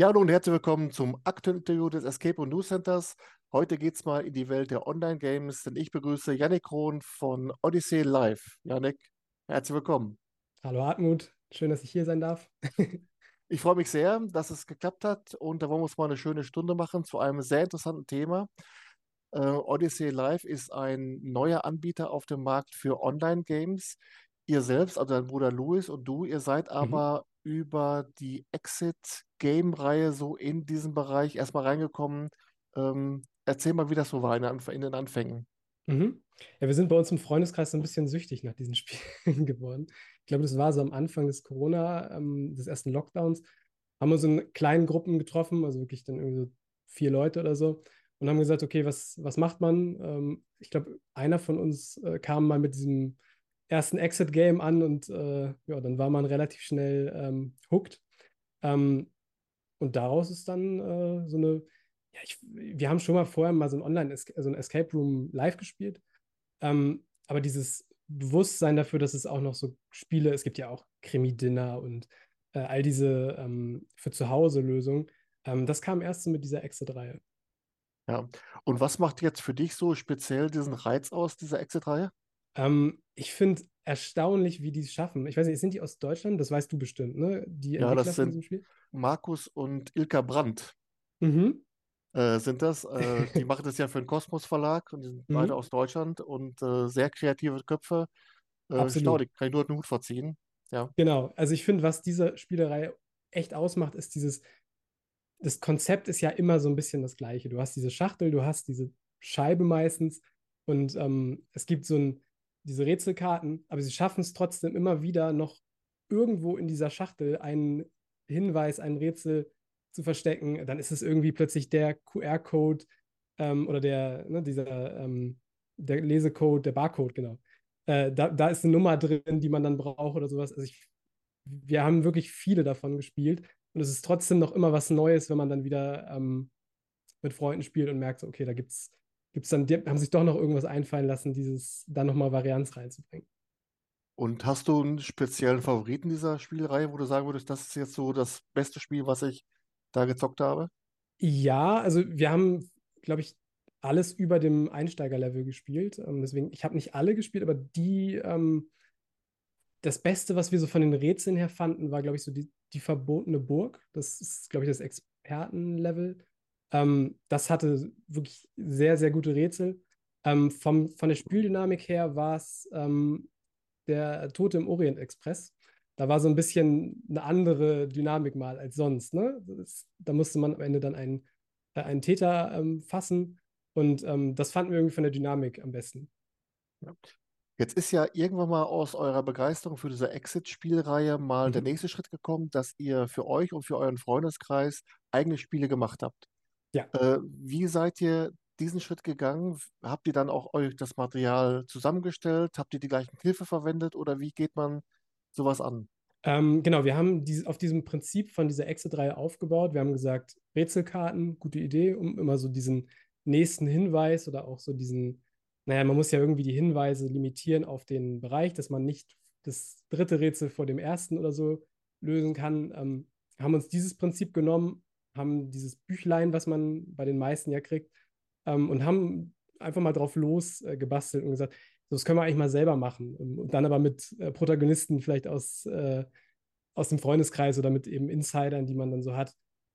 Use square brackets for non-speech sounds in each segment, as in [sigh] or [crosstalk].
Ja, hallo und herzlich willkommen zum aktuellen Interview des Escape und News Centers. Heute geht es mal in die Welt der Online-Games, denn ich begrüße Yannick Krohn von Odyssey Live. Yannick, herzlich willkommen. Hallo Hartmut, schön, dass ich hier sein darf. [laughs] Ich freue mich sehr, dass es geklappt hat und da wollen wir uns mal eine schöne Stunde machen zu einem sehr interessanten Thema. Äh, Odyssey Live ist ein neuer Anbieter auf dem Markt für Online-Games. Ihr selbst, also dein Bruder Louis und du, ihr seid Mhm. Über die Exit-Game-Reihe so in diesen Bereich erstmal reingekommen. Ähm, erzähl mal, wie das so war in in den Anfängen. Mhm. Ja, wir sind bei uns im Freundeskreis so ein bisschen süchtig nach diesen [laughs] Spielen geworden. Ich glaube, das war so am Anfang des Corona, ähm, des ersten Lockdowns, haben wir uns in kleinen Gruppen getroffen, also wirklich dann irgendwie so vier Leute oder so, und haben gesagt, okay, was, was macht man? Ähm, ich glaube, einer von uns äh, kam mal mit diesem ersten Exit-Game an und äh, ja, dann war man relativ schnell ähm, hooked. Ähm, und daraus ist dann äh, so eine, ja, ich, wir haben schon mal vorher mal so ein Online, so ein Escape Room live gespielt. Ähm, aber dieses Bewusstsein dafür, dass es auch noch so Spiele, es gibt ja auch Krimi-Dinner und äh, all diese ähm, für zu Hause Lösungen, ähm, das kam erst so mit dieser Exit-Reihe. Ja. Und was macht jetzt für dich so speziell diesen Reiz aus, dieser Exit-Reihe? Ähm, ich finde erstaunlich, wie die es schaffen. Ich weiß nicht, sind die aus Deutschland? Das weißt du bestimmt, ne? Die Ja, Entwickler das sind? Markus und Ilka Brandt, Mhm. äh, sind das. Äh, die [laughs] machen das ja für den Kosmos Verlag und die sind beide Mhm. aus Deutschland und äh, sehr kreative Köpfe. Äh, Absolut. staudig, kann ich nur den Hut vorziehen. Ja. Genau. Also ich finde, was diese Spielerei echt ausmacht, ist dieses, das Konzept ist ja immer so ein bisschen das Gleiche. Du hast diese Schachtel, du hast diese Scheibe meistens und ähm, es gibt so ein, diese Rätselkarten, aber sie schaffen es trotzdem immer wieder noch irgendwo in dieser Schachtel einen Hinweis, ein Rätsel zu verstecken. Dann ist es irgendwie plötzlich der QR-Code ähm, oder der, ne, dieser, ähm, der Lesecode, der Barcode, genau. Äh, da, da ist eine Nummer drin, die man dann braucht oder sowas. Also ich, wir haben wirklich viele davon gespielt und es ist trotzdem noch immer was Neues, wenn man dann wieder ähm, mit Freunden spielt und merkt, okay, da gibt's, gibt's dann, haben sich doch noch irgendwas einfallen lassen, dieses dann nochmal Varianz reinzubringen. Und hast du einen speziellen Favoriten dieser Spielreihe, wo du sagen würdest, das ist jetzt so das beste Spiel, was ich da gezockt habe? Ja, also wir haben, glaube ich, alles über dem Einsteigerlevel gespielt. Ähm, deswegen, ich habe nicht alle gespielt, aber die, ähm, das Beste, was wir so von den Rätseln her fanden, war, glaube ich, so die, die verbotene Burg. Das ist, glaube ich, das Expertenlevel. Ähm, das hatte wirklich sehr, sehr gute Rätsel. Ähm, vom, von der Spieldynamik her war es ähm, der Tote im Orient Express. Da war so ein bisschen eine andere Dynamik mal als sonst. Ne? Das, da musste man am Ende dann einen, äh, einen Täter ähm, fassen. Und ähm, das fanden wir irgendwie von der Dynamik am besten. Jetzt ist ja irgendwann mal aus eurer Begeisterung für diese Exit-Spielreihe mal der Mhm. nächste Schritt gekommen, dass ihr für euch und für euren Freundeskreis eigene Spiele gemacht habt. Ja. Äh, wie seid ihr diesen Schritt gegangen? Habt ihr dann auch euch das Material zusammengestellt? Habt ihr die gleichen Hilfe verwendet oder wie geht man sowas an? Ähm, genau, wir haben diese, auf diesem Prinzip von dieser Exit-Reihe aufgebaut. Wir haben gesagt, Rätselkarten, gute Idee, um immer so diesen nächsten Hinweis oder auch so diesen, naja, man muss ja irgendwie die Hinweise limitieren auf den Bereich, dass man nicht das dritte Rätsel vor dem ersten oder so lösen kann. Ähm, haben uns dieses Prinzip genommen, haben dieses Büchlein, was man bei den meisten ja kriegt, ähm, und haben einfach mal drauf los äh, und gesagt, so, das können wir eigentlich mal selber machen. Und dann aber mit äh, Protagonisten vielleicht aus, äh, aus dem Freundeskreis oder mit eben Insidern, die man dann so hat.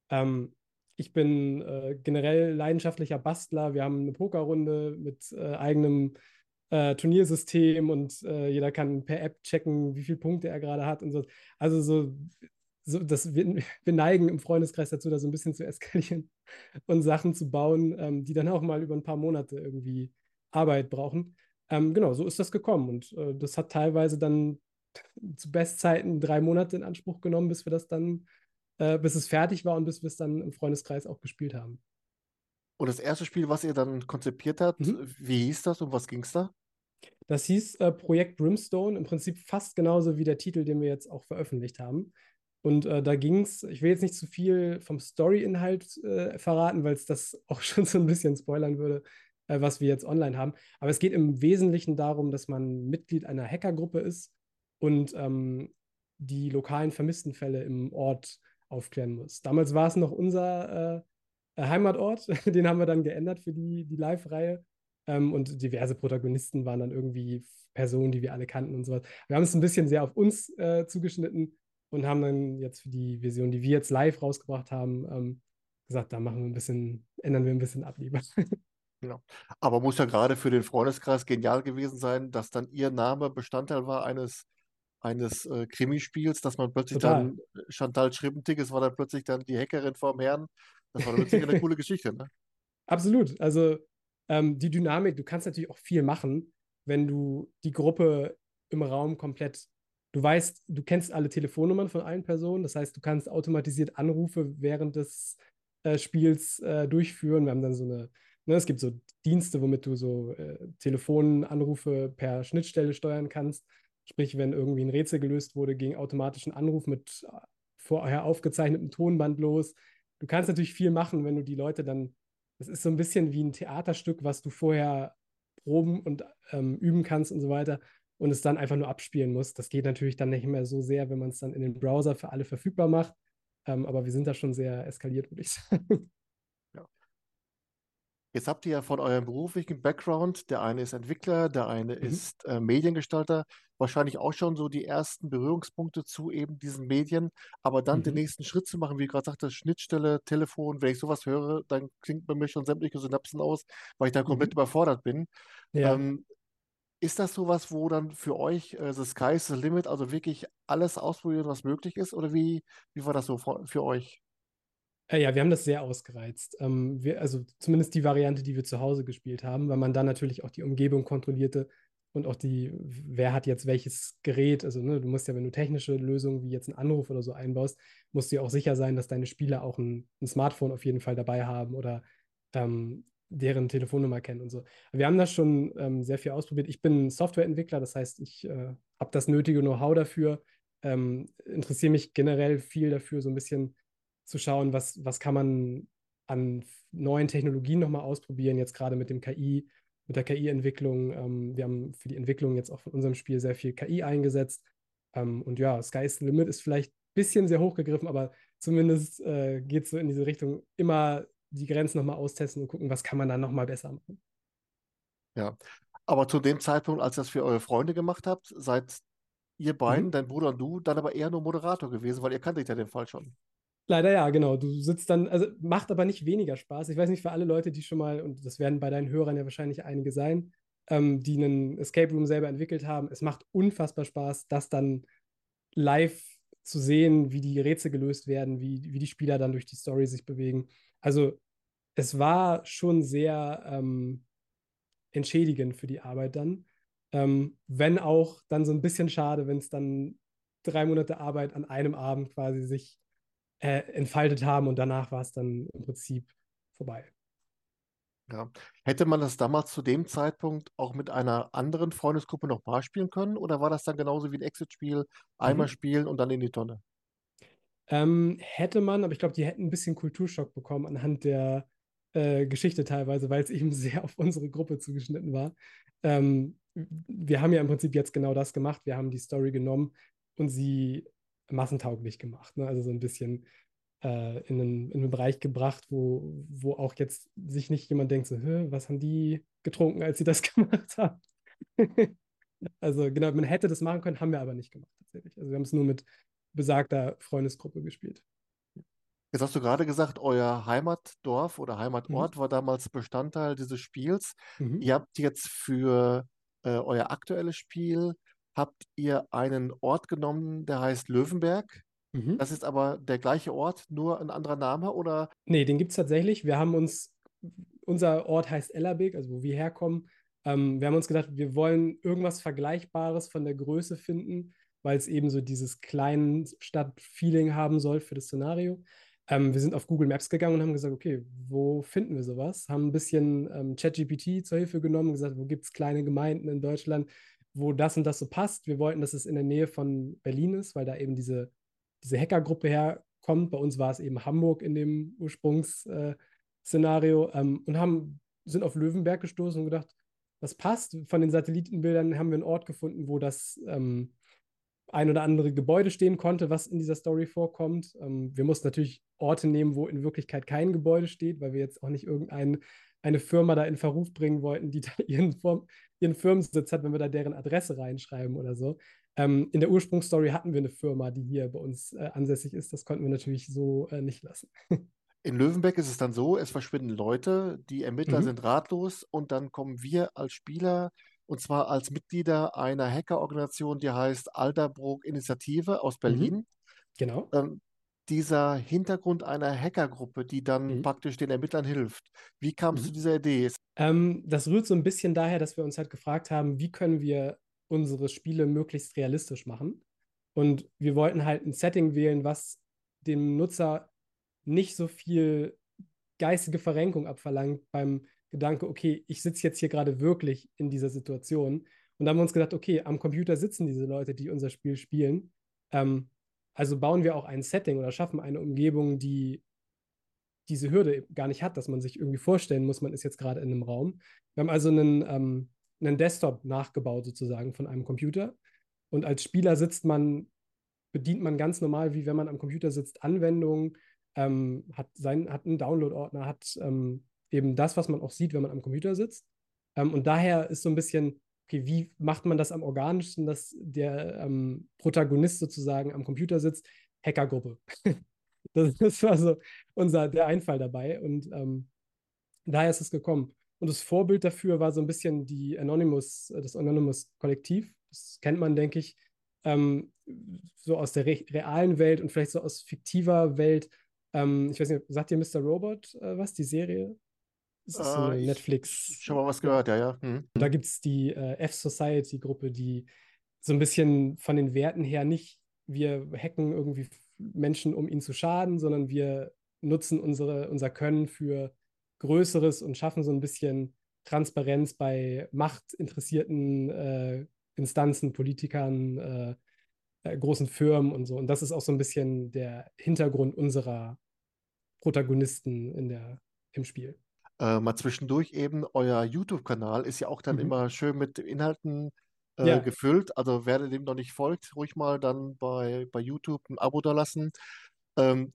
Ähm, ich bin äh, generell leidenschaftlicher Bastler. Wir haben eine Pokerrunde mit äh, eigenem äh, Turniersystem und jeder kann per App checken, wie viele Punkte er gerade hat und so. Also so, so das, wir, wir neigen im Freundeskreis dazu, da so ein bisschen zu eskalieren [laughs] und Sachen zu bauen, ähm, die dann auch mal über ein paar Monate irgendwie Arbeit brauchen. Ähm, genau, so ist das gekommen. Und äh, das hat teilweise dann [laughs] zu Bestzeiten drei Monate in Anspruch genommen, bis wir das dann, äh, bis es fertig war und bis wir es dann im Freundeskreis auch gespielt haben. Und das erste Spiel, was ihr dann konzipiert habt, Mhm. wie hieß das und was ging es da? Das hieß äh, Projekt Brimstone, im Prinzip fast genauso wie der Titel, den wir jetzt auch veröffentlicht haben. Und äh, da ging es, ich will jetzt nicht zu viel vom Story-Inhalt äh, verraten, weil es das [laughs] auch schon so ein bisschen spoilern würde, äh, was wir jetzt online haben. Aber es geht im Wesentlichen darum, dass man Mitglied einer Hackergruppe ist und ähm, die lokalen Vermisstenfälle im Ort aufklären muss. Damals war es noch unser äh, Heimatort, [laughs] den haben wir dann geändert für die, die Live-Reihe. Ähm, und diverse Protagonisten waren dann irgendwie Personen, die wir alle kannten und sowas. Wir haben es ein bisschen sehr auf uns äh, zugeschnitten und haben dann jetzt für die Version, die wir jetzt live rausgebracht haben, ähm, gesagt, da machen wir ein bisschen, ändern wir ein bisschen ab lieber. [laughs] Genau. Aber muss ja gerade für den Freundeskreis genial gewesen sein, dass dann ihr Name Bestandteil war eines, eines äh, Krimispiels, dass man plötzlich Total. dann Chantal Schrippentiges war dann plötzlich dann die Hackerin vorm Herrn. Das war dann plötzlich eine [laughs] coole Geschichte, ne? Absolut. Also ähm, die Dynamik, du kannst natürlich auch viel machen, wenn du die Gruppe im Raum komplett, du weißt, du kennst alle Telefonnummern von allen Personen, das heißt, du kannst automatisiert Anrufe während des äh, Spiels äh, durchführen. Wir haben dann so eine, ne, es gibt so Dienste, womit du so äh, Telefonanrufe per Schnittstelle steuern kannst. Sprich, wenn irgendwie ein Rätsel gelöst wurde, ging automatisch ein Anruf mit äh, vorher aufgezeichnetem Tonband los. Du kannst natürlich viel machen, wenn du die Leute dann das ist so ein bisschen wie ein Theaterstück, was du vorher proben und ähm, üben kannst und so weiter und es dann einfach nur abspielen musst. Das geht natürlich dann nicht mehr so sehr, wenn man es dann in den Browser für alle verfügbar macht. Ähm, aber wir sind da schon sehr eskaliert, würde ich sagen. [laughs] Jetzt habt ihr ja von eurem beruflichen Background, der eine ist Entwickler, der eine Mhm. ist äh, Mediengestalter, wahrscheinlich auch schon so die ersten Berührungspunkte zu eben diesen Medien, aber dann den Mhm. nächsten Schritt zu machen, wie gerade sagte, Schnittstelle, Telefon, wenn ich sowas höre, dann klingt bei mir schon sämtliche Synapsen aus, weil ich da komplett Mhm. überfordert bin. Ja. Ähm, ist das sowas, wo dann für euch äh, the sky is the limit, also wirklich alles ausprobieren, was möglich ist? Oder wie, wie war das so für, euch? Äh, ja, wir haben das sehr ausgereizt. Ähm, wir, also zumindest die Variante, die wir zu Hause gespielt haben, weil man dann natürlich auch die Umgebung kontrollierte und auch die, wer hat jetzt welches Gerät. Also ne, du musst ja, wenn du technische Lösungen wie jetzt einen Anruf oder so einbaust, musst du ja auch sicher sein, dass deine Spieler auch ein, ein Smartphone auf jeden Fall dabei haben oder ähm, deren Telefonnummer kennen und so. Wir haben das schon ähm, sehr viel ausprobiert. Ich bin Softwareentwickler, das heißt, ich äh, habe das nötige Know-how dafür, ähm, interessiere mich generell viel dafür, so ein bisschen zu schauen, was, was kann man an neuen Technologien nochmal ausprobieren, jetzt gerade mit dem KI, mit der KI-Entwicklung. Ähm, wir haben für die Entwicklung jetzt auch von unserem Spiel sehr viel KI eingesetzt. Ähm, und ja, Sky's Limit ist vielleicht ein bisschen sehr hochgegriffen, aber zumindest äh, geht es so in diese Richtung, immer die Grenzen nochmal austesten und gucken, was kann man dann nochmal besser machen. Ja. Aber zu dem Zeitpunkt, als ihr das für eure Freunde gemacht habt, seid ihr beiden, Mhm. dein Bruder und du, dann aber eher nur Moderator gewesen, weil ihr kanntet ja den Fall schon. Leider ja, genau. Du sitzt dann, also macht aber nicht weniger Spaß. Ich weiß nicht, für alle Leute, die schon mal, und das werden bei deinen Hörern ja wahrscheinlich einige sein, ähm, die einen Escape Room selber entwickelt haben. Es macht unfassbar Spaß, das dann live zu sehen, wie die Rätsel gelöst werden, wie, wie die Spieler dann durch die Story sich bewegen. Also es war schon sehr ähm, entschädigend für die Arbeit dann. Ähm, wenn auch dann so ein bisschen schade, wenn es dann drei Monate Arbeit an einem Abend quasi sich äh, entfaltet haben und danach war es dann im Prinzip vorbei. Ja. Hätte man das damals zu dem Zeitpunkt auch mit einer anderen Freundesgruppe nochmal spielen können? Oder war das dann genauso wie ein Exit-Spiel, einmal Mhm. spielen und dann in die Tonne? Ähm, hätte man, aber ich glaube, die hätten ein bisschen Kulturschock bekommen anhand der äh, Geschichte teilweise, weil es eben [laughs] sehr auf unsere Gruppe zugeschnitten war. Ähm, wir haben ja im Prinzip jetzt genau das gemacht. Wir haben die Story genommen und sie massentauglich gemacht. Ne? Also so ein bisschen äh, in, einen, in einen Bereich gebracht, wo, wo auch jetzt sich nicht jemand denkt, so, "Hä, was haben die getrunken, als sie das [laughs] gemacht haben? [laughs] Also genau, man hätte das machen können, haben wir aber nicht gemacht tatsächlich. Also wir haben es nur mit besagter Freundesgruppe gespielt. Jetzt hast du gerade gesagt, euer Heimatdorf oder Mhm. Heimatort war damals Bestandteil dieses Spiels. Mhm. Ihr habt jetzt für äh, euer aktuelles Spiel, habt ihr einen Ort genommen, der heißt Löwenberg. Mhm. Das ist aber der gleiche Ort, nur ein anderer Name oder? Nee, den gibt es tatsächlich. Wir haben uns, unser Ort heißt Ellerbeek, also wo wir herkommen. Ähm, wir haben uns gedacht, wir wollen irgendwas Vergleichbares von der Größe finden, weil es eben so dieses kleinen Stadt-Feeling haben soll für das Szenario. Ähm, wir sind auf Google Maps gegangen und haben gesagt, okay, wo finden wir sowas? Haben ein bisschen ähm, ChatGPT zur Hilfe genommen, gesagt, wo gibt es kleine Gemeinden in Deutschland, wo das und das so passt. Wir wollten, dass es in der Nähe von Berlin ist, weil da eben diese, diese Hackergruppe herkommt. Bei uns war es eben Hamburg in dem Ursprungsszenario ähm, und haben, sind auf Löwenberg gestoßen und gedacht, das passt. Von den Satellitenbildern haben wir einen Ort gefunden, wo das ähm, ein oder andere Gebäude stehen konnte, was in dieser Story vorkommt. Ähm, wir mussten natürlich Orte nehmen, wo in Wirklichkeit kein Gebäude steht, weil wir jetzt auch nicht irgendeine eine Firma da in Verruf bringen wollten, die [laughs] da ihren, ihren Firmensitz hat, wenn wir da deren Adresse reinschreiben oder so. Ähm, in der Ursprungsstory hatten wir eine Firma, die hier bei uns äh, ansässig ist. Das konnten wir natürlich so äh, nicht lassen. [laughs] In Löwenbeck ist es dann so, es verschwinden Leute, die Ermittler mhm. sind ratlos und dann kommen wir als Spieler und zwar als Mitglieder einer Hackerorganisation, die heißt Alderbrook Initiative aus mhm. Berlin. Mhm. Genau. Ähm, dieser Hintergrund einer Hackergruppe, die dann mhm. praktisch den Ermittlern hilft. Wie kam es mhm. zu dieser Idee? Ähm, das rührt so ein bisschen daher, dass wir uns halt gefragt haben, wie können wir unsere Spiele möglichst realistisch machen. Und wir wollten halt ein Setting wählen, was dem Nutzer nicht so viel geistige Verrenkung abverlangt beim Gedanke, okay, ich sitze jetzt hier gerade wirklich in dieser Situation. Und da haben wir uns gedacht, okay, am Computer sitzen diese Leute, die unser Spiel spielen. Ähm, also bauen wir auch ein Setting oder schaffen eine Umgebung, die diese Hürde gar nicht hat, dass man sich irgendwie vorstellen muss, man ist jetzt gerade in einem Raum. Wir haben also einen, ähm, einen Desktop nachgebaut sozusagen von einem Computer. Und als Spieler sitzt man, bedient man ganz normal, wie wenn man am Computer sitzt, Anwendungen, ähm, hat, hat einen Download-Ordner, hat ähm, eben das, was man auch sieht, wenn man am Computer sitzt. Ähm, und daher ist so ein bisschen, okay, wie macht man das am organischsten, dass der ähm, Protagonist sozusagen am Computer sitzt? Hackergruppe. [laughs] das, das, war so unser, der Einfall dabei. Und ähm, daher ist es gekommen. Und das Vorbild dafür war so ein bisschen die Anonymous, äh, das Anonymous-Kollektiv. Das kennt man, denke ich, ähm, so aus der re realen Welt und vielleicht so aus fiktiver Welt ähm, ich weiß nicht, sagt ihr Mr. Robot äh, was, die Serie? Das ist so eine äh, Netflix. Habe mal was gehört, ja, ja. Hm. Da gibt es die äh, F-Society-Gruppe, die so ein bisschen von den Werten her nicht, wir hacken irgendwie Menschen, um ihnen zu schaden, sondern wir nutzen unsere, unser Können für Größeres und schaffen so ein bisschen Transparenz bei machtinteressierten äh, Instanzen, Politikern, äh, äh, großen Firmen und so. Und das ist auch so ein bisschen der Hintergrund unserer Protagonisten in der, im Spiel. Äh, mal zwischendurch eben, euer YouTube-Kanal ist ja auch dann mhm. immer schön mit Inhalten äh, ja. gefüllt. Also wer dem noch nicht folgt, ruhig mal dann bei, bei YouTube ein Abo da lassen. Ähm,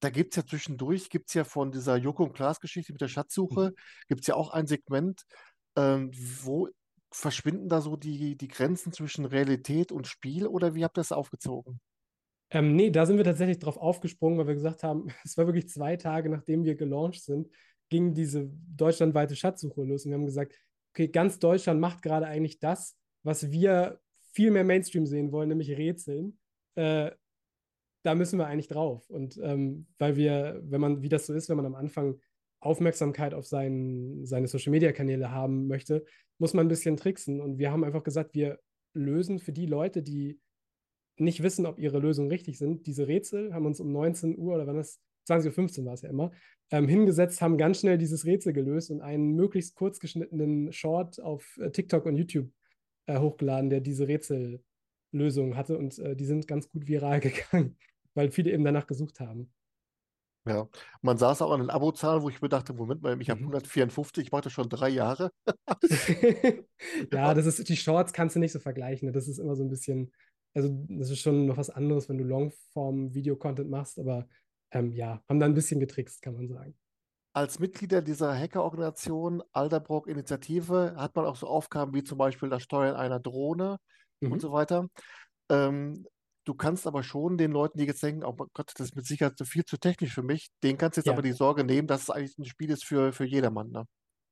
da gibt es ja zwischendurch, gibt es ja von dieser Joko und Klaas-Geschichte mit der Schatzsuche, mhm. gibt es ja auch ein Segment, ähm, wo verschwinden da so die, die Grenzen zwischen Realität und Spiel oder wie habt ihr das aufgezogen? Ähm, nee, da sind wir tatsächlich drauf aufgesprungen, weil wir gesagt haben, [laughs] es war wirklich zwei Tage, nachdem wir gelauncht sind, ging diese deutschlandweite Schatzsuche los und wir haben gesagt, okay, ganz Deutschland macht gerade eigentlich das, was wir viel mehr Mainstream sehen wollen, nämlich Rätseln. Äh, da müssen wir eigentlich drauf. Und ähm, weil wir, wenn man, wie das so ist, wenn man am Anfang Aufmerksamkeit auf sein, seine Social-Media-Kanäle haben möchte, muss man ein bisschen tricksen. Und wir haben einfach gesagt, wir lösen für die Leute, die nicht wissen, ob ihre Lösungen richtig sind, diese Rätsel, haben uns um 19 Uhr oder wann das, 20.15 Uhr war es ja immer, ähm, hingesetzt, haben ganz schnell dieses Rätsel gelöst und einen möglichst kurz geschnittenen Short auf äh, TikTok und YouTube äh, hochgeladen, der diese Rätsellösung hatte. Und äh, die sind ganz gut viral [laughs] gegangen, weil viele eben danach gesucht haben. Ja, man saß auch an den Abozahlen, wo ich mir dachte, Moment mal, ich habe mhm. 154, ich mache das schon drei Jahre. [laughs] [laughs] ja, das ist, die Shorts kannst du nicht so vergleichen. Ne? Das ist immer so ein bisschen, also das ist schon noch was anderes, wenn du Longform-Video-Content machst, aber ähm, ja, haben da ein bisschen getrickst, kann man sagen. Als Mitglieder dieser Hackerorganisation Alderbrock Initiative hat man auch so Aufgaben wie zum Beispiel das Steuern einer Drohne mhm. und so weiter. Ähm, Du kannst aber schon den Leuten, die jetzt denken, oh Gott, das ist mit Sicherheit viel zu technisch für mich, denen kannst du jetzt ja. aber die Sorge nehmen, dass es eigentlich ein Spiel ist für, für jedermann. Ne?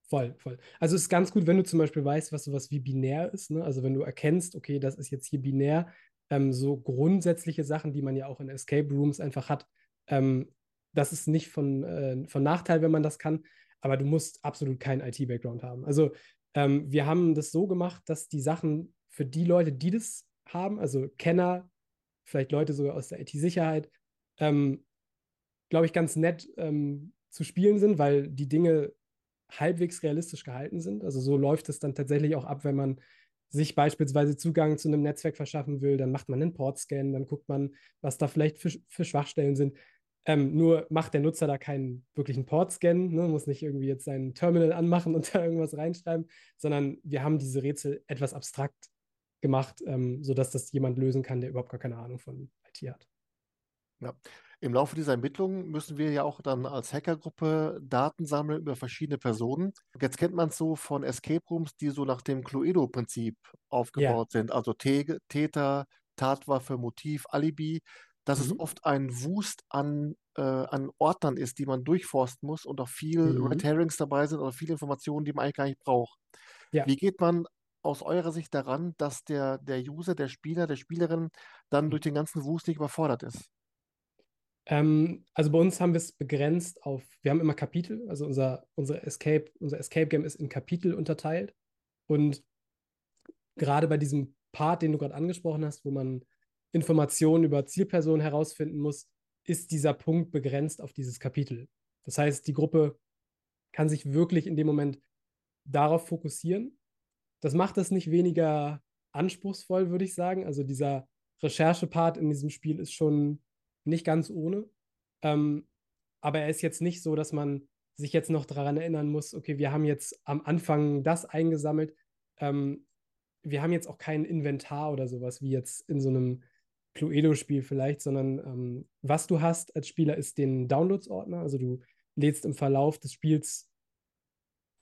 Voll, voll. Also es ist ganz gut, wenn du zum Beispiel weißt, was sowas wie binär ist. Ne? Also wenn du erkennst, okay, das ist jetzt hier binär, ähm, so grundsätzliche Sachen, die man ja auch in Escape Rooms einfach hat. Ähm, das ist nicht von, äh, von Nachteil, wenn man das kann, aber du musst absolut keinen IT-Background haben. Also ähm, wir haben das so gemacht, dass die Sachen für die Leute, die das haben, also Kenner, vielleicht Leute sogar aus der IT-Sicherheit, ähm, glaube ich, ganz nett ähm, zu spielen sind, weil die Dinge halbwegs realistisch gehalten sind. Also so läuft es dann tatsächlich auch ab, wenn man sich beispielsweise Zugang zu einem Netzwerk verschaffen will, dann macht man einen Portscan, dann guckt man, was da vielleicht für, für Schwachstellen sind. Ähm, nur macht der Nutzer da keinen wirklichen Portscan, ne, muss nicht irgendwie jetzt sein Terminal anmachen und [laughs] da irgendwas reinschreiben, sondern wir haben diese Rätsel etwas abstrakt gemacht, ähm, sodass das jemand lösen kann, der überhaupt gar keine Ahnung von IT hat. Ja. Im Laufe dieser Ermittlungen müssen wir ja auch dann als Hackergruppe Daten sammeln über verschiedene Personen. Jetzt kennt man es so von Escape Rooms, die so nach dem Cluedo-Prinzip aufgebaut ja. sind. Also Täter, Tatwaffe, Motiv, Alibi. Dass mhm. es oft ein Wust an, äh, an Ordnern ist, die man durchforsten muss und auch viel mhm. Red Herrings dabei sind oder viele Informationen, die man eigentlich gar nicht braucht. Ja. Wie geht man aus eurer Sicht daran, dass der, der User, der Spieler, der Spielerin dann mhm. durch den ganzen Wust nicht überfordert ist? Ähm, also bei uns haben wir es begrenzt auf, wir haben immer Kapitel, also unser, unser Escape, unser Escape Game ist in Kapitel unterteilt. Und gerade bei diesem Part, den du gerade angesprochen hast, wo man Informationen über Zielpersonen herausfinden muss, ist dieser Punkt begrenzt auf dieses Kapitel. Das heißt, die Gruppe kann sich wirklich in dem Moment darauf fokussieren. Das macht es nicht weniger anspruchsvoll, würde ich sagen. Also dieser Recherche-Part in diesem Spiel ist schon nicht ganz ohne. Ähm, aber er ist jetzt nicht so, dass man sich jetzt noch daran erinnern muss, okay, wir haben jetzt am Anfang das eingesammelt. Ähm, wir haben jetzt auch kein Inventar oder sowas wie jetzt in so einem Cluedo-Spiel vielleicht, sondern ähm, was du hast als Spieler ist den Downloads-Ordner. Also du lädst im Verlauf des Spiels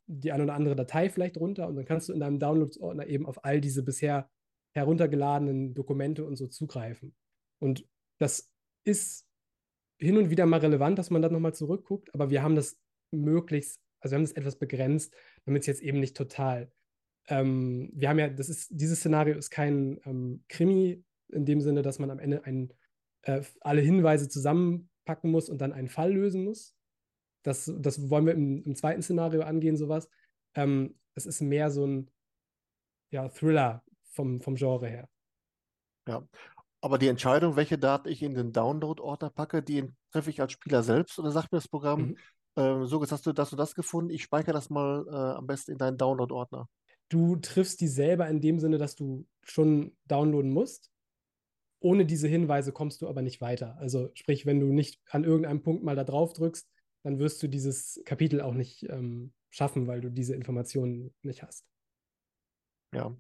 die eine oder andere Datei vielleicht runter und dann kannst du in deinem Downloads-Ordner eben auf all diese bisher heruntergeladenen Dokumente und so zugreifen. Und das ist hin und wieder mal relevant, dass man da nochmal zurückguckt, aber wir haben das möglichst, also wir haben das etwas begrenzt, damit es jetzt eben nicht total. Ähm, wir haben ja, das ist, dieses Szenario ist kein ähm, Krimi in dem Sinne, dass man am Ende ein, äh, alle Hinweise zusammenpacken muss und dann einen Fall lösen muss. Das, das wollen wir im, im zweiten Szenario angehen, sowas. Ähm, es ist mehr so ein ja, Thriller vom, vom Genre her. Ja, aber die Entscheidung, welche Daten ich in den Download-Ordner packe, die treffe ich als Spieler selbst oder sagt mir das Programm, mhm. äh, so hast du, hast du das gefunden, ich speichere das mal äh, am besten in deinen Download-Ordner. Du triffst die selber in dem Sinne, dass du schon downloaden musst. Ohne diese Hinweise kommst du aber nicht weiter. Also sprich, wenn du nicht an irgendeinem Punkt mal da drauf drückst, dann wirst du dieses Kapitel auch nicht ähm, schaffen, weil du diese Informationen nicht hast. Ja.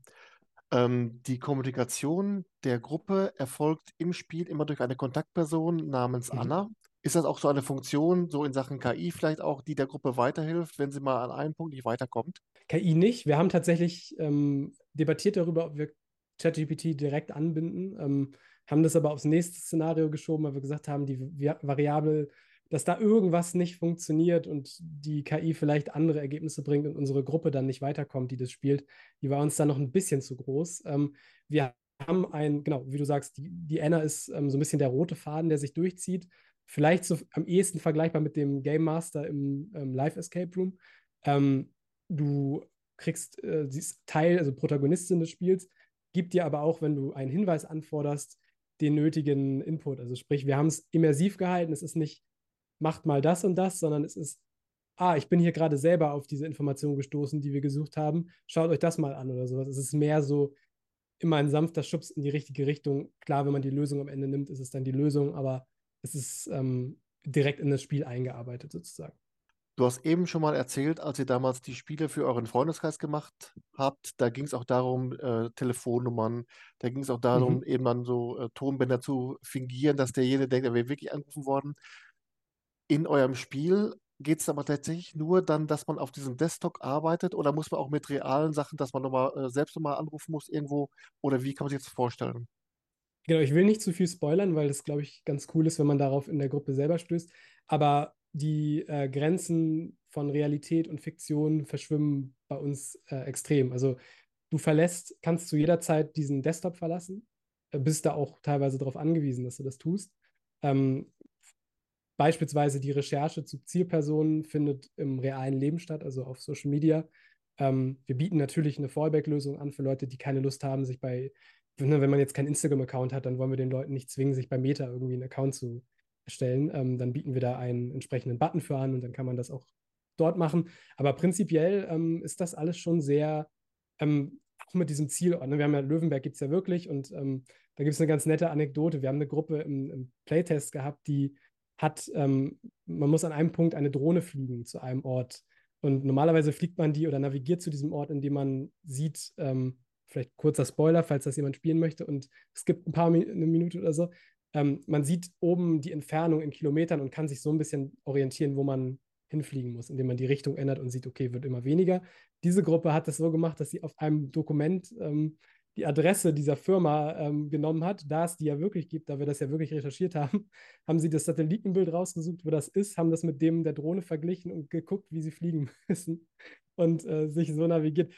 Ähm, die Kommunikation der Gruppe erfolgt im Spiel immer durch eine Kontaktperson namens mhm. Anna. Ist das auch so eine Funktion, so in Sachen KI vielleicht auch, die der Gruppe weiterhilft, wenn sie mal an einem Punkt nicht weiterkommt? KI nicht. Wir haben tatsächlich ähm, debattiert darüber, ob wir ChatGPT direkt anbinden, ähm, haben das aber aufs nächste Szenario geschoben, weil wir gesagt haben, die Variable dass da irgendwas nicht funktioniert und die KI vielleicht andere Ergebnisse bringt und unsere Gruppe dann nicht weiterkommt, die das spielt, die war uns dann noch ein bisschen zu groß. Ähm, wir haben ein, genau, wie du sagst, die, die Anna ist ähm, so ein bisschen der rote Faden, der sich durchzieht. Vielleicht so am ehesten vergleichbar mit dem Game Master im ähm, Live Escape Room. Ähm, du kriegst, äh, sie ist Teil, also Protagonistin des Spiels, gibt dir aber auch, wenn du einen Hinweis anforderst, den nötigen Input. Also sprich, wir haben es immersiv gehalten. Es ist nicht macht mal das und das, sondern es ist, ah, ich bin hier gerade selber auf diese Information gestoßen, die wir gesucht haben. Schaut euch das mal an oder sowas. Es ist mehr so immer ein sanfter Schubs in die richtige Richtung. Klar, wenn man die Lösung am Ende nimmt, ist es dann die Lösung, aber es ist ähm, direkt in das Spiel eingearbeitet sozusagen. Du hast eben schon mal erzählt, als ihr damals die Spiele für euren Freundeskreis gemacht habt, da ging es auch darum, äh, Telefonnummern, da ging es auch darum, mhm. eben dann so äh, Tonbänder zu fingieren, dass derjenige denkt, er wäre wirklich angerufen worden in eurem Spiel geht es aber tatsächlich nur dann, dass man auf diesem Desktop arbeitet oder muss man auch mit realen Sachen, dass man nochmal äh, selbst nochmal anrufen muss irgendwo oder wie kann man sich das vorstellen? Genau, ich will nicht zu viel spoilern, weil das, glaube ich, ganz cool ist, wenn man darauf in der Gruppe selber stößt. Aber die äh, Grenzen von Realität und Fiktion verschwimmen bei uns äh, extrem. Also du verlässt, kannst zu jeder Zeit diesen Desktop verlassen, äh, bist da auch teilweise darauf angewiesen, dass du das tust. Ähm, Beispielsweise die Recherche zu Zielpersonen findet im realen Leben statt, also auf Social Media. Ähm, wir bieten natürlich eine Fallback-Lösung an für Leute, die keine Lust haben, sich bei, ne, wenn man jetzt keinen Instagram-Account hat, dann wollen wir den Leuten nicht zwingen, sich bei Meta irgendwie einen Account zu erstellen. Ähm, dann bieten wir da einen entsprechenden Button für an und dann kann man das auch dort machen. Aber prinzipiell ähm, ist das alles schon sehr, ähm, auch mit diesem Ziel. Ne? Wir haben ja Löwenberg gibt es ja wirklich und ähm, da gibt es eine ganz nette Anekdote. Wir haben eine Gruppe im, im Playtest gehabt, die hat, ähm, man muss an einem Punkt eine Drohne fliegen zu einem Ort. Und normalerweise fliegt man die oder navigiert zu diesem Ort, indem man sieht, ähm, vielleicht kurzer Spoiler, falls das jemand spielen möchte und es gibt ein paar Min eine Minute oder so. Ähm, man sieht oben die Entfernung in Kilometern und kann sich so ein bisschen orientieren, wo man hinfliegen muss, indem man die Richtung ändert und sieht, okay, wird immer weniger. Diese Gruppe hat das so gemacht, dass sie auf einem Dokument ähm, die Adresse dieser Firma ähm, genommen hat, da es die ja wirklich gibt, da wir das ja wirklich recherchiert haben, [laughs] haben sie das Satellitenbild rausgesucht, wo das ist, haben das mit dem der Drohne verglichen und geguckt, wie sie fliegen [laughs] müssen und äh, sich so navigiert.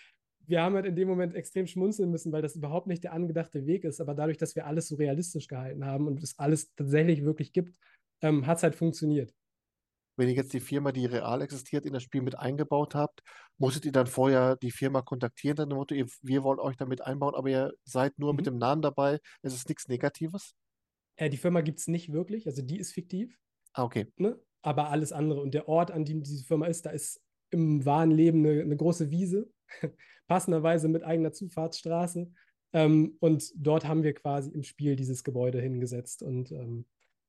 Wir haben halt in dem Moment extrem schmunzeln müssen, weil das überhaupt nicht der angedachte Weg ist, aber dadurch, dass wir alles so realistisch gehalten haben und es alles tatsächlich wirklich gibt, ähm, hat es halt funktioniert wenn ihr jetzt die Firma, die real existiert, in das Spiel mit eingebaut habt, musstet ihr dann vorher die Firma kontaktieren, dann Motto, ihr, wir wollen euch damit einbauen, aber ihr seid nur mhm. mit dem Namen dabei, es ist nichts Negatives? Äh, die Firma gibt es nicht wirklich, also die ist fiktiv. Ah, okay. Ne? Aber alles andere und der Ort, an dem diese Firma ist, da ist im wahren Leben eine, eine große Wiese, [laughs] passenderweise mit eigener Zufahrtsstraße. Ähm, und dort haben wir quasi im Spiel dieses Gebäude hingesetzt und ähm,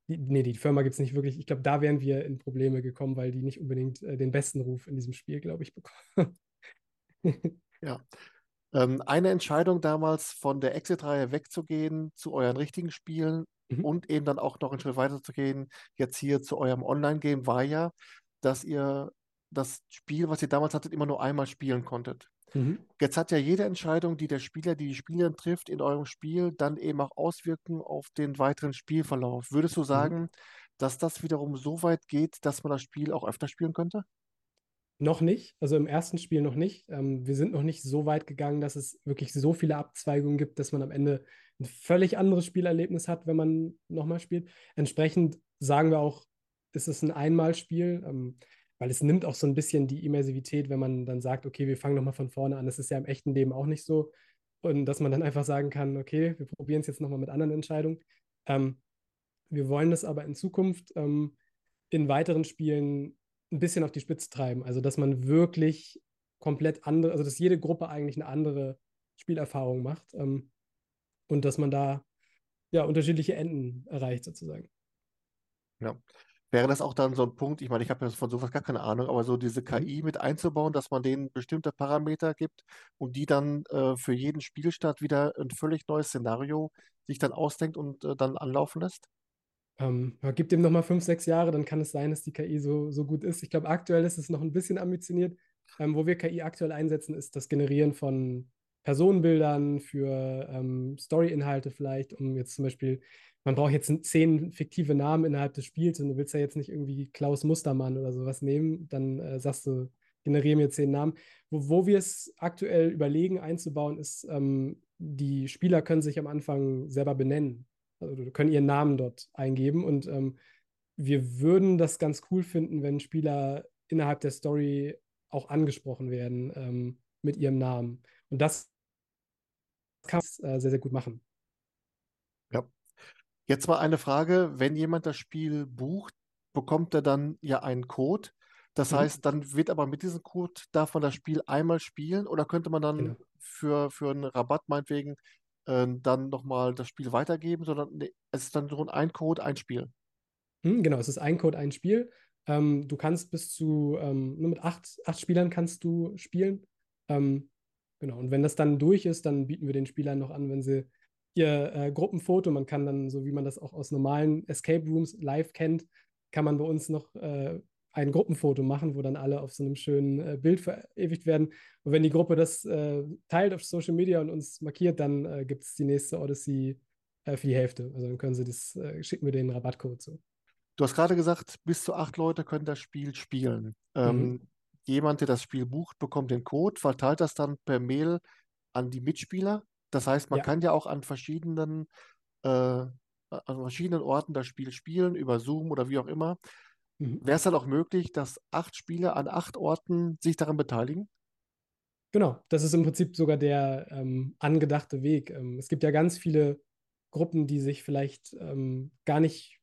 die, nee, die Firma gibt es nicht wirklich. Ich glaube, da wären wir in Probleme gekommen, weil die nicht unbedingt äh, den besten Ruf in diesem Spiel, glaube ich, bekommen. [laughs] ja. Ähm, eine Entscheidung damals von der Exit-Reihe wegzugehen zu euren richtigen Spielen mhm. und eben dann auch noch einen Schritt weiter zu gehen, jetzt hier zu eurem Online-Game, war ja, dass ihr das Spiel, was ihr damals hattet, immer nur einmal spielen konntet. Mhm. Jetzt hat ja jede Entscheidung, die der Spieler, die die Spielerin trifft in eurem Spiel, dann eben auch Auswirkungen auf den weiteren Spielverlauf. Würdest du mhm. sagen, mhm. dass das wiederum so weit geht, dass man das Spiel auch öfter spielen könnte? Noch nicht, also im ersten Spiel noch nicht. Ähm, wir sind noch nicht so weit gegangen, dass es wirklich so viele Abzweigungen gibt, dass man am Ende ein völlig anderes Spielerlebnis hat, wenn man nochmal spielt. Entsprechend sagen wir auch, ist es ein Einmalspiel. Ähm, weil es nimmt auch so ein bisschen die Immersivität, wenn man dann sagt, okay, wir fangen nochmal von vorne an. Das ist ja im echten Leben auch nicht so. Und dass man dann einfach sagen kann, okay, wir probieren es jetzt nochmal mit anderen Entscheidungen. Ähm, wir wollen das aber in Zukunft ähm, in weiteren Spielen ein bisschen auf die Spitze treiben. Also, dass man wirklich komplett andere, also dass jede Gruppe eigentlich eine andere Spielerfahrung macht ähm, und dass man da ja unterschiedliche Enden erreicht sozusagen. Ja, Wäre das auch dann so ein Punkt, ich meine, ich habe ja von sowas gar keine Ahnung, aber so diese mhm. KI mit einzubauen, dass man denen bestimmte Parameter gibt und die dann äh, für jeden Spielstart wieder ein völlig neues Szenario sich dann ausdenkt und äh, dann anlaufen lässt? Ähm, ja, gib dem nochmal fünf, sechs Jahre, dann kann es sein, dass die KI so, so gut ist. Ich glaube, aktuell ist es noch ein bisschen ambitioniert. Ähm, wo wir KI aktuell einsetzen, ist das Generieren von Personenbildern für ähm, Story-Inhalte vielleicht, um jetzt zum Beispiel man braucht jetzt zehn fiktive Namen innerhalb des Spiels und du willst ja jetzt nicht irgendwie Klaus Mustermann oder sowas nehmen, dann äh, sagst du, generiere mir zehn Namen. Wo, wo wir es aktuell überlegen einzubauen, ist, ähm, die Spieler können sich am Anfang selber benennen. Also können ihren Namen dort eingeben und ähm, wir würden das ganz cool finden, wenn Spieler innerhalb der Story auch angesprochen werden ähm, mit ihrem Namen. Und das kann man äh, sehr, sehr gut machen. Ja, Jetzt mal eine Frage, wenn jemand das Spiel bucht, bekommt er dann ja einen Code. Das mhm. heißt, dann wird aber mit diesem Code, darf man das Spiel einmal spielen oder könnte man dann genau. für, für einen Rabatt meinetwegen äh, dann nochmal das Spiel weitergeben, sondern nee, es ist dann nur ein Code, ein Spiel. Mhm, genau, es ist ein Code, ein Spiel. Ähm, du kannst bis zu, ähm, nur mit acht, acht Spielern kannst du spielen. Ähm, genau, und wenn das dann durch ist, dann bieten wir den Spielern noch an, wenn sie ihr äh, Gruppenfoto. Man kann dann, so wie man das auch aus normalen Escape Rooms live kennt, kann man bei uns noch äh, ein Gruppenfoto machen, wo dann alle auf so einem schönen äh, Bild verewigt werden. Und wenn die Gruppe das äh, teilt auf Social Media und uns markiert, dann äh, gibt es die nächste Odyssey äh, für die Hälfte. Also dann können sie das, schicken wir den Rabattcode zu. Du hast gerade gesagt, bis zu acht Leute können das Spiel spielen. Ähm, mhm. Jemand, der das Spiel bucht, bekommt den Code, verteilt das dann per Mail an die Mitspieler das heißt, man ja. kann ja auch an verschiedenen, äh, an verschiedenen Orten das Spiel spielen, über Zoom oder wie auch immer. Mhm. Wäre es dann auch möglich, dass acht Spieler an acht Orten sich daran beteiligen? Genau, das ist im Prinzip sogar der ähm, angedachte Weg. Ähm, es gibt ja ganz viele Gruppen, die sich vielleicht ähm, gar nicht,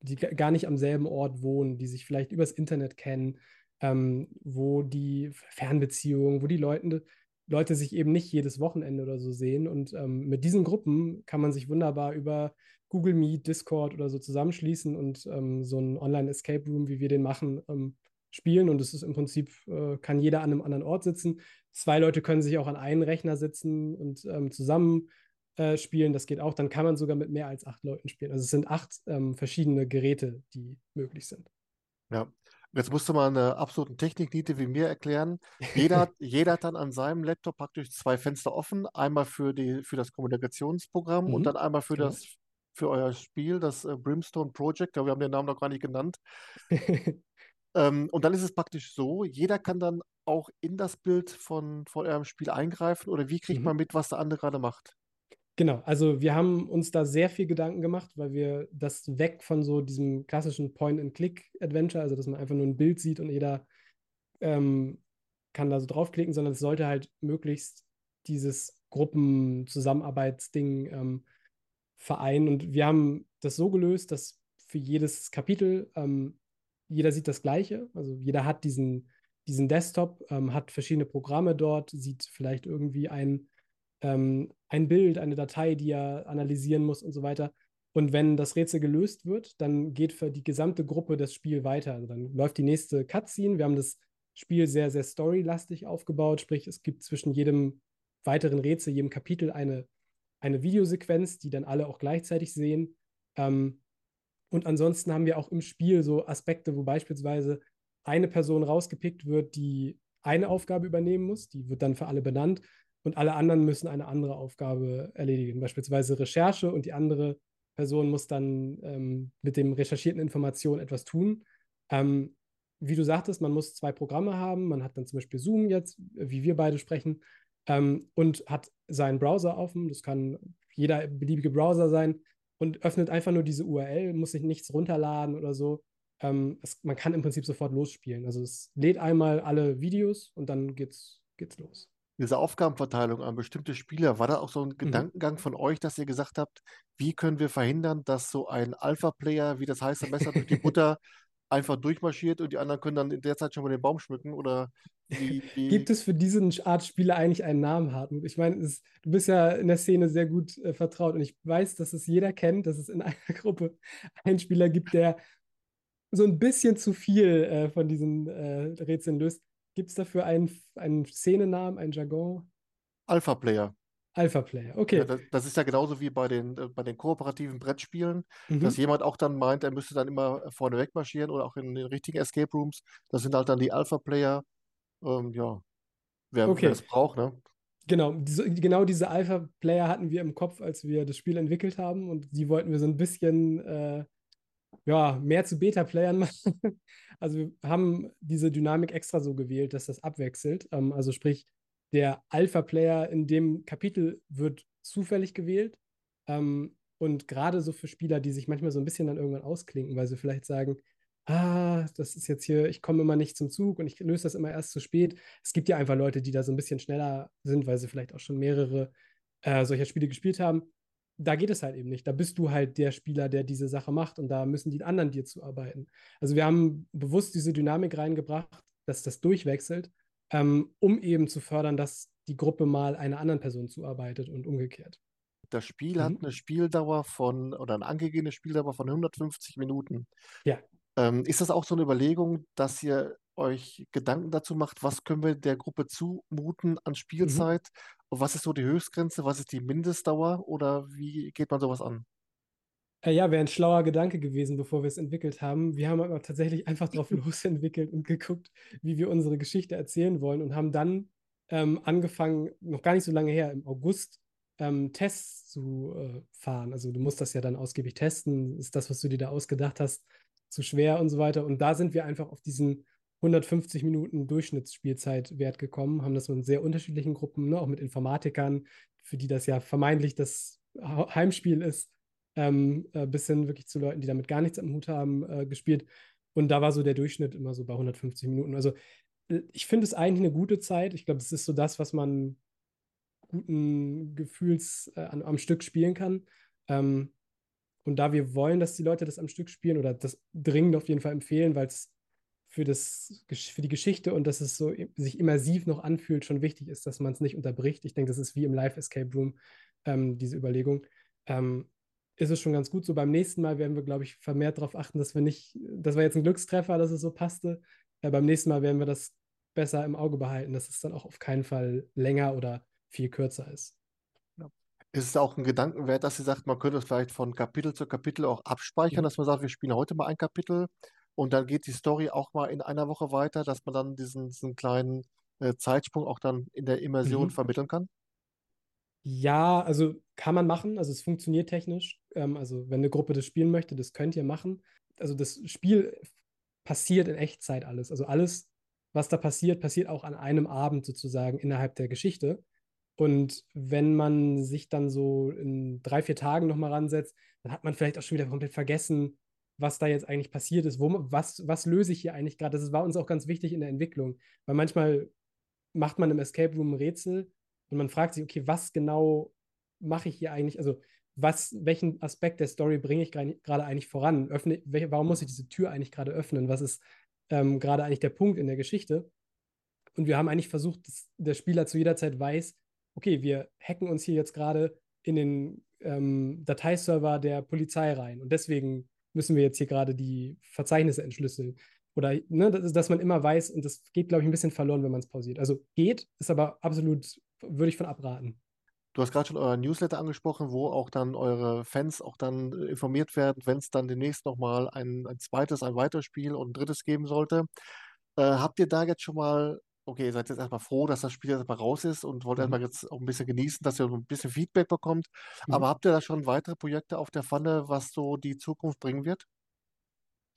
die gar nicht am selben Ort wohnen, die sich vielleicht übers Internet kennen, ähm, wo die Fernbeziehungen, wo die Leute Leute sich eben nicht jedes Wochenende oder so sehen. Und ähm, mit diesen Gruppen kann man sich wunderbar über Google Meet, Discord oder so zusammenschließen und ähm, so ein Online-Escape Room, wie wir den machen, ähm, spielen. Und es ist im Prinzip, äh, kann jeder an einem anderen Ort sitzen. zwei Leute können sich auch an einen Rechner sitzen und ähm, zusammen äh, spielen. Das geht auch. Dann kann man sogar mit mehr als acht Leuten spielen. Also es sind acht ähm, verschiedene Geräte, die möglich sind. Ja, jetzt musst du mal eine absolute Technikniete wie mir erklären. Jeder, [laughs] jeder hat dann an seinem Laptop praktisch zwei Fenster offen. Einmal für, die, für das Kommunikationsprogramm mhm, und dann einmal für, genau. das, für euer Spiel, das äh, Brimstone Project. Ja, wir haben den Namen noch gar nicht genannt. [laughs] ähm, und dann ist es praktisch so, jeder kann dann auch in das Bild von, von eurem Spiel eingreifen oder wie kriegt mhm. man mit, was der andere gerade macht? Genau, also wir haben uns da sehr viel Gedanken gemacht, weil wir das weg von so diesem klassischen Point-and-Click-Adventure, also dass man einfach nur ein Bild sieht und jeder ähm, kann da so draufklicken, sondern es sollte halt möglichst dieses Gruppenzusammenarbeitsding ähm, vereinen. Und wir haben das so gelöst, dass für jedes Kapitel ähm, jeder sieht das Gleiche. Also jeder hat diesen, diesen Desktop, ähm, hat verschiedene Programme dort, sieht vielleicht irgendwie ein ähm, ein Bild, eine Datei, die er analysieren muss und so weiter. Und wenn das Rätsel gelöst wird, dann geht für die gesamte Gruppe das Spiel weiter. Also dann läuft die nächste Cutscene. Wir haben das Spiel sehr, sehr storylastig aufgebaut, sprich, es gibt zwischen jedem weiteren Rätsel, jedem Kapitel eine, eine Videosequenz, die dann alle auch gleichzeitig sehen. Ähm, und ansonsten haben wir auch im Spiel so Aspekte, wo beispielsweise eine Person rausgepickt wird, die eine Aufgabe übernehmen muss. Die wird dann für alle benannt und alle anderen müssen eine andere Aufgabe erledigen, beispielsweise Recherche und die andere Person muss dann ähm, mit dem recherchierten Informationen etwas tun. Ähm, wie du sagtest, man muss zwei Programme haben. Man hat dann zum Beispiel Zoom jetzt, wie wir beide sprechen, ähm, und hat seinen Browser offen. Das kann jeder beliebige Browser sein und öffnet einfach nur diese URL, muss sich nichts runterladen oder so. Ähm, es, man kann im Prinzip sofort losspielen. Also es lädt einmal alle Videos und dann geht's, geht's los diese Aufgabenverteilung an bestimmte Spieler, war da auch so ein mhm. Gedankengang von euch, dass ihr gesagt habt, wie können wir verhindern, dass so ein Alpha-Player wie das heiße Messer durch die [laughs] Butter einfach durchmarschiert und die anderen können dann in der Zeit schon mal den Baum schmücken? Oder wie, wie... Gibt es für diesen Art Spieler eigentlich einen Namen, Hartmut? Ich meine, es, du bist ja in der Szene sehr gut äh, vertraut und ich weiß, dass es jeder kennt, dass es in [laughs] einer Gruppe einen Spieler gibt, der so ein bisschen zu viel äh, von diesen äh, Rätseln löst. Gibt es dafür einen, einen Szenenamen, einen Jargon? Alpha Player. Alpha Player, okay. Ja, das, das, ist ja genauso wie bei den, äh, bei den kooperativen Brettspielen, mhm. dass jemand auch dann meint, er müsste dann immer vorne weg marschieren oder auch in den richtigen Escape Rooms. Das sind halt dann die Alpha Player. Ähm, ja, wer, okay. es braucht, ne? Genau, diese, genau diese Alpha-Player hatten wir im Kopf, als wir das Spiel entwickelt haben und die wollten wir so ein bisschen äh, ja, mehr zu Beta-Playern machen. [laughs] Also wir haben diese Dynamik extra so gewählt, dass das abwechselt. Ähm, also sprich, der Alpha-Player in dem Kapitel wird zufällig gewählt. Ähm, und gerade so für Spieler, die sich manchmal so ein bisschen dann irgendwann ausklinken, weil sie vielleicht sagen, ah, das ist jetzt hier, ich komme immer nicht zum Zug und ich löse das immer erst zu spät. Es gibt ja einfach Leute, die da so ein bisschen schneller sind, weil sie vielleicht auch schon mehrere äh, solcher Spiele gespielt haben da geht es halt eben nicht. Da bist du halt der Spieler, der diese Sache macht und da müssen die anderen dir zuarbeiten. Also wir haben bewusst diese Dynamik reingebracht, dass das durchwechselt, ähm, um eben zu fördern, dass die Gruppe mal einer anderen Person zuarbeitet und umgekehrt. Das Spiel mhm. hat eine Spieldauer von, oder eine angegebene Spieldauer von 150 Minuten. Ja. Ähm, ist das auch so eine Überlegung, dass ihr euch Gedanken dazu macht, was können wir der Gruppe zumuten an mhm. Spielzeit? Mhm. Und was ist so die Höchstgrenze? Was ist die Mindestdauer? Oder wie geht man sowas an? Äh, ja, wäre ein schlauer Gedanke gewesen, bevor wir es entwickelt haben. Wir haben aber tatsächlich einfach drauf [laughs] losentwickelt und geguckt, wie wir unsere Geschichte erzählen wollen und haben dann ähm, angefangen, noch gar nicht so lange her, im August ähm, Tests zu äh, fahren. Also du musst das ja dann ausgiebig testen. Ist das, was du dir da ausgedacht hast, zu schwer und so weiter. Und da sind wir einfach auf diesen 150 Minuten Durchschnittsspielzeitwert gekommen, haben das in sehr unterschiedlichen Gruppen, ne, auch mit Informatikern, für die das ja vermeintlich das Heimspiel ist, ähm, äh, bis hin wirklich zu Leuten, die damit gar nichts am Hut haben, äh, gespielt. Und da war so der Durchschnitt immer so bei 150 Minuten. Also äh, ich finde es eigentlich eine gute Zeit. Ich glaube, es ist so das, was man guten Gefühls äh, an, am Stück spielen kann. Ähm, und da wir wollen, dass die Leute das am Stück spielen oder das dringend auf jeden Fall empfehlen, weil es für, das, für die Geschichte und dass es so sich immersiv noch anfühlt, schon wichtig ist, dass man es nicht unterbricht. Ich denke, das ist wie im Live-Escape Room, ähm, diese Überlegung. Ähm, ist es schon ganz gut. So beim nächsten Mal werden wir, glaube ich, vermehrt darauf achten, dass wir nicht, das war jetzt ein Glückstreffer, dass es so passte. Äh, beim nächsten Mal werden wir das besser im Auge behalten, dass es dann auch auf keinen Fall länger oder viel kürzer ist. Ja. Ist es auch ein Gedankenwert, dass sie sagt, man könnte es vielleicht von Kapitel zu Kapitel auch abspeichern, mhm. dass man sagt, wir spielen heute mal ein Kapitel und dann geht die Story auch mal in einer Woche weiter, dass man dann diesen, diesen kleinen äh, Zeitsprung auch dann in der Immersion mhm. vermitteln kann? Ja, also kann man machen. Also es funktioniert technisch. Ähm, also wenn eine Gruppe das spielen möchte, das könnt ihr machen. Also das Spiel passiert in Echtzeit alles. Also alles, was da passiert, passiert auch an einem Abend sozusagen innerhalb der Geschichte. Und wenn man sich dann so in drei, vier Tagen nochmal ransetzt, dann hat man vielleicht auch schon wieder komplett vergessen, was da jetzt eigentlich passiert ist, wo, was, was löse ich hier eigentlich gerade. Das war uns auch ganz wichtig in der Entwicklung, weil manchmal macht man im Escape Room ein Rätsel und man fragt sich, okay, was genau mache ich hier eigentlich, also was, welchen Aspekt der Story bringe ich gerade eigentlich voran? Öffne, welche, warum muss ich diese Tür eigentlich gerade öffnen? Was ist ähm, gerade eigentlich der Punkt in der Geschichte? Und wir haben eigentlich versucht, dass der Spieler zu jeder Zeit weiß, okay, wir hacken uns hier jetzt gerade in den ähm, Dateiserver der Polizei rein und deswegen müssen wir jetzt hier gerade die Verzeichnisse entschlüsseln. Oder ne, dass, dass man immer weiß, und das geht, glaube ich, ein bisschen verloren, wenn man es pausiert. Also geht, ist aber absolut, würde ich von abraten. Du hast gerade schon euer Newsletter angesprochen, wo auch dann eure Fans auch dann äh, informiert werden, wenn es dann demnächst nochmal ein, ein zweites, ein weiteres Spiel und ein drittes geben sollte. Äh, habt ihr da jetzt schon mal, okay, ihr seid jetzt erstmal froh, dass das Spiel jetzt mal raus ist und wollt mhm. erstmal jetzt auch ein bisschen genießen, dass ihr ein bisschen Feedback bekommt. Mhm. Aber habt ihr da schon weitere Projekte auf der Pfanne, was so die Zukunft bringen wird?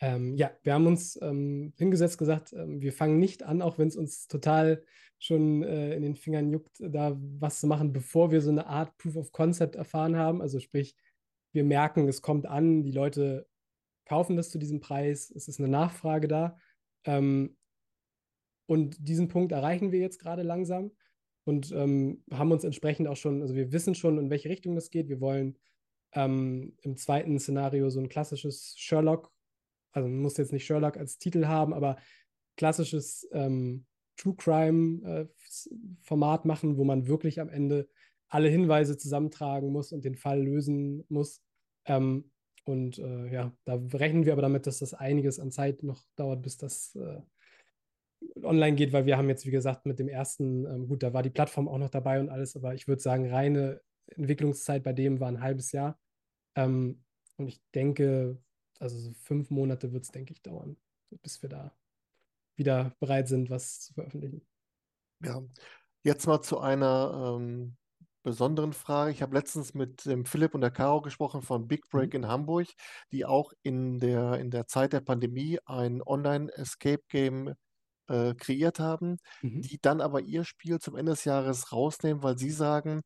Ähm, ja, wir haben uns ähm, hingesetzt, gesagt, ähm, wir fangen nicht an, auch wenn es uns total schon äh, in den Fingern juckt, da was zu machen, bevor wir so eine Art Proof of Concept erfahren haben. Also sprich, wir merken, es kommt an, die Leute kaufen das zu diesem Preis, es ist eine Nachfrage da. Ähm, und diesen Punkt erreichen wir jetzt gerade langsam und ähm, haben uns entsprechend auch schon, also wir wissen schon, in welche Richtung das geht. Wir wollen ähm, im zweiten Szenario so ein klassisches Sherlock also man muss jetzt nicht Sherlock als Titel haben, aber klassisches ähm, True Crime-Format äh, machen, wo man wirklich am Ende alle Hinweise zusammentragen muss und den Fall lösen muss. Ähm, und äh, ja, da rechnen wir aber damit, dass das einiges an Zeit noch dauert, bis das äh, online geht, weil wir haben jetzt, wie gesagt, mit dem ersten, ähm, gut, da war die Plattform auch noch dabei und alles, aber ich würde sagen, reine Entwicklungszeit bei dem war ein halbes Jahr. Ähm, und ich denke, also so fünf Monate wird es, denke ich, dauern, bis wir da wieder bereit sind, was zu veröffentlichen. Ja, jetzt mal zu einer ähm, besonderen Frage. Ich habe letztens mit dem Philipp und der Caro gesprochen von Big Break mhm. in Hamburg, die auch in der, in der Zeit der Pandemie ein Online-Escape-Game äh, kreiert haben, mhm. die dann aber ihr Spiel zum Ende des Jahres rausnehmen, weil sie sagen,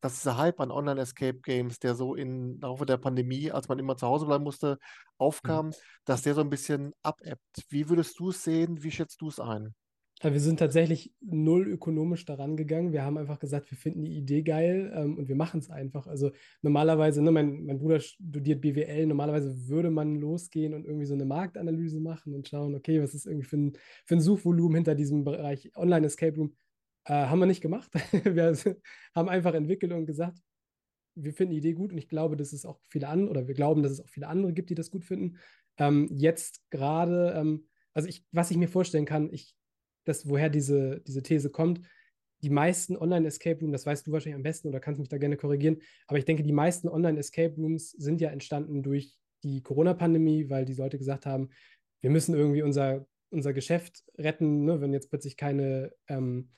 dass dieser Hype an Online-Escape-Games, der so im Laufe der Pandemie, als man immer zu Hause bleiben musste, mhm. aufkam, mhm. dass der so ein bisschen abebbt. Wie würdest du es sehen? Wie schätzt du es ein? Wir sind tatsächlich null ökonomisch daran gegangen. Wir haben einfach gesagt, wir finden die Idee geil ähm, und wir machen es einfach. Also normalerweise, ne, mein, mein Bruder studiert BWL, normalerweise würde man losgehen und irgendwie so eine Marktanalyse machen und schauen, okay, was ist irgendwie für ein, für ein Suchvolumen hinter diesem Bereich Online-Escape Room äh, haben wir nicht gemacht. [laughs] wir haben einfach entwickelt und gesagt, wir finden die Idee gut und ich glaube, dass es auch viele andere, oder wir glauben, dass es auch viele andere gibt, die das gut finden. Ähm, jetzt gerade, ähm, also ich, was ich mir vorstellen kann, ich, das, woher diese, diese These kommt, die meisten Online-Escape Rooms, das weißt du wahrscheinlich am besten oder kannst mich da gerne korrigieren, aber ich denke, die meisten Online-Escape Rooms sind ja entstanden durch die Corona-Pandemie, weil die Leute gesagt haben, wir müssen irgendwie unser, unser Geschäft retten, ne? wenn jetzt plötzlich keine ähm,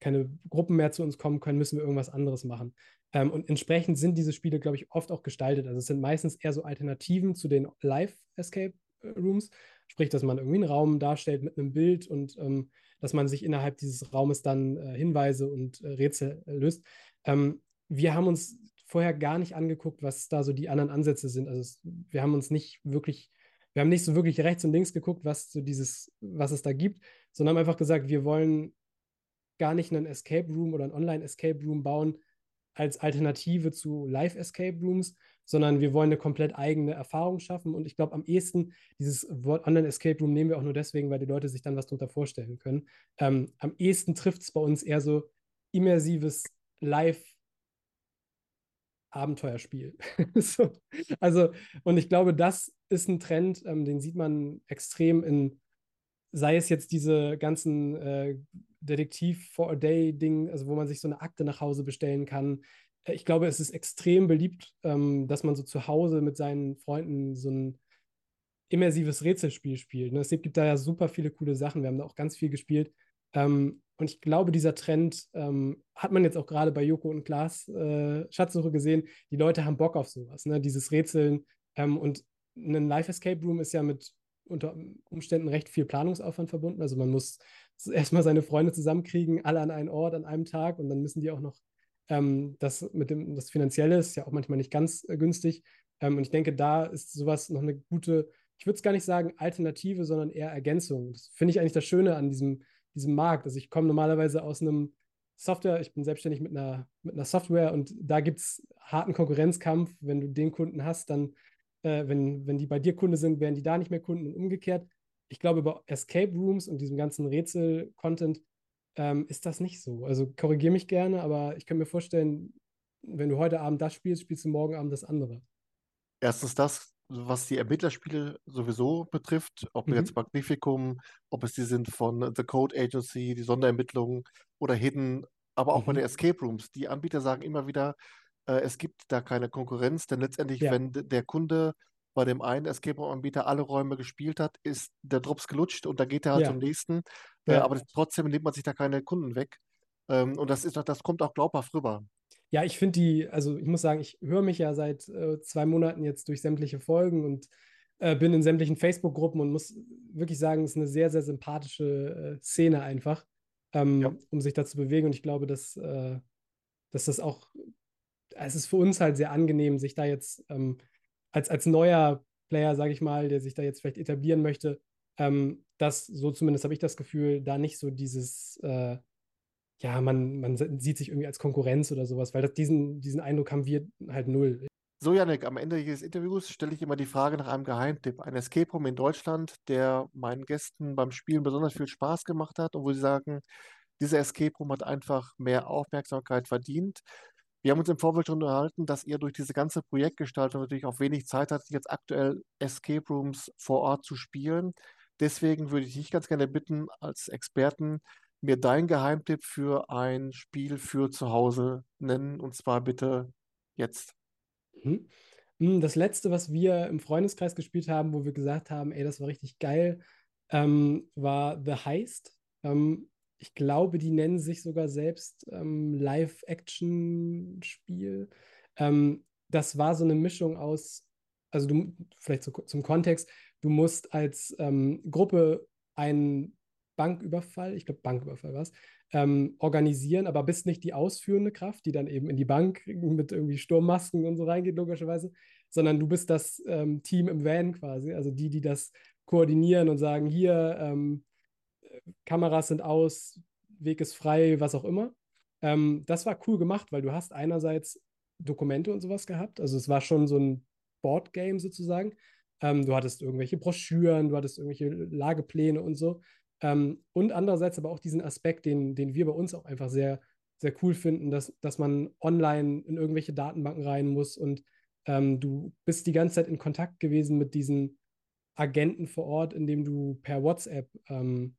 keine Gruppen mehr zu uns kommen können, müssen wir irgendwas anderes machen. Ähm, und entsprechend sind diese Spiele, glaube ich, oft auch gestaltet. Also es sind meistens eher so Alternativen zu den Live-Escape Rooms, sprich, dass man irgendwie einen Raum darstellt mit einem Bild und ähm, dass man sich innerhalb dieses Raumes dann äh, Hinweise und äh, Rätsel äh, löst. Ähm, wir haben uns vorher gar nicht angeguckt, was da so die anderen Ansätze sind. Also es, wir haben uns nicht wirklich, wir haben nicht so wirklich rechts und links geguckt, was so dieses, was es da gibt, sondern haben einfach gesagt, wir wollen gar nicht einen Escape Room oder einen Online-Escape Room bauen als Alternative zu Live-Escape Rooms, sondern wir wollen eine komplett eigene Erfahrung schaffen. Und ich glaube, am ehesten, dieses Wort Online-Escape Room nehmen wir auch nur deswegen, weil die Leute sich dann was darunter vorstellen können. Ähm, am ehesten trifft es bei uns eher so immersives Live- Abenteuerspiel. [laughs] so. Also, und ich glaube, das ist ein Trend, ähm, den sieht man extrem in sei es jetzt diese ganzen äh, Detektiv for a Day-Ding, also wo man sich so eine Akte nach Hause bestellen kann. Ich glaube, es ist extrem beliebt, ähm, dass man so zu Hause mit seinen Freunden so ein immersives Rätselspiel spielt. Ne? Es gibt da ja super viele coole Sachen. Wir haben da auch ganz viel gespielt. Ähm, und ich glaube, dieser Trend ähm, hat man jetzt auch gerade bei Joko und Glas äh, Schatzsuche gesehen. Die Leute haben Bock auf sowas, ne? dieses Rätseln. Ähm, und ein Live-Escape Room ist ja mit unter Umständen recht viel Planungsaufwand verbunden. Also man muss erstmal seine Freunde zusammenkriegen, alle an einen Ort, an einem Tag und dann müssen die auch noch ähm, das mit dem, das Finanzielle ist ja auch manchmal nicht ganz äh, günstig. Ähm, und ich denke, da ist sowas noch eine gute, ich würde es gar nicht sagen Alternative, sondern eher Ergänzung. Das finde ich eigentlich das Schöne an diesem, diesem Markt. Also ich komme normalerweise aus einem Software, ich bin selbstständig mit einer, mit einer Software und da gibt es harten Konkurrenzkampf. Wenn du den Kunden hast, dann äh, wenn, wenn die bei dir Kunde sind, werden die da nicht mehr Kunden und umgekehrt. Ich glaube, bei Escape Rooms und diesem ganzen Rätsel-Content ähm, ist das nicht so. Also korrigiere mich gerne, aber ich kann mir vorstellen, wenn du heute Abend das spielst, spielst du morgen Abend das andere. Erstens das, was die Ermittlerspiele sowieso betrifft, ob mhm. jetzt Magnificum, ob es die sind von The Code Agency, die Sonderermittlungen oder Hidden, aber auch mhm. bei den Escape Rooms. Die Anbieter sagen immer wieder, äh, es gibt da keine Konkurrenz, denn letztendlich, ja. wenn der Kunde bei dem einen Escape Room-Anbieter alle Räume gespielt hat, ist der Drops gelutscht und da geht er halt ja. zum nächsten. Äh, ja. Äh, aber trotzdem nimmt man sich da keine Kunden weg. Ähm, und das ist das kommt auch glaubhaft rüber. Ja, ich finde die, also ich muss sagen, ich höre mich ja seit äh, zwei Monaten jetzt durch sämtliche Folgen und äh, bin in sämtlichen Facebook-Gruppen und muss wirklich sagen, es ist eine sehr, sehr sympathische äh, Szene einfach, ähm, ja. um sich da zu bewegen. Und ich glaube, dass, äh, dass das auch es ist für uns halt sehr angenehm, sich da jetzt ähm, als, als neuer Player, sage ich mal, der sich da jetzt vielleicht etablieren möchte, ähm, dass so zumindest habe ich das Gefühl, da nicht so dieses, äh, ja, man, man sieht sich irgendwie als Konkurrenz oder sowas, weil das, diesen, diesen Eindruck haben wir halt null. So, Janik, am Ende jedes Interviews stelle ich immer die Frage nach einem Geheimtipp. Ein Escape Room in Deutschland, der meinen Gästen beim Spielen besonders viel Spaß gemacht hat und wo sie sagen, dieser Escape Room hat einfach mehr Aufmerksamkeit verdient. Wir haben uns im Vorfeld schon unterhalten, dass ihr durch diese ganze Projektgestaltung natürlich auch wenig Zeit hattet, jetzt aktuell Escape Rooms vor Ort zu spielen. Deswegen würde ich dich ganz gerne bitten, als Experten mir deinen Geheimtipp für ein Spiel für zu Hause nennen. Und zwar bitte jetzt. Mhm. Hm, das letzte, was wir im Freundeskreis gespielt haben, wo wir gesagt haben, ey, das war richtig geil, ähm, war The Heist. Ähm, ich glaube, die nennen sich sogar selbst ähm, Live-Action-Spiel. Ähm, das war so eine Mischung aus, also du, vielleicht so, zum Kontext, du musst als ähm, Gruppe einen Banküberfall, ich glaube Banküberfall war es, ähm, organisieren, aber bist nicht die ausführende Kraft, die dann eben in die Bank mit irgendwie Sturmmasken und so reingeht, logischerweise, sondern du bist das ähm, Team im Van quasi, also die, die das koordinieren und sagen, hier, ähm, Kameras sind aus, Weg ist frei, was auch immer. Ähm, das war cool gemacht, weil du hast einerseits Dokumente und sowas gehabt. Also es war schon so ein Boardgame sozusagen. Ähm, du hattest irgendwelche Broschüren, du hattest irgendwelche Lagepläne und so. Ähm, und andererseits aber auch diesen Aspekt, den, den wir bei uns auch einfach sehr, sehr cool finden, dass, dass man online in irgendwelche Datenbanken rein muss und ähm, du bist die ganze Zeit in Kontakt gewesen mit diesen Agenten vor Ort, indem du per WhatsApp ähm,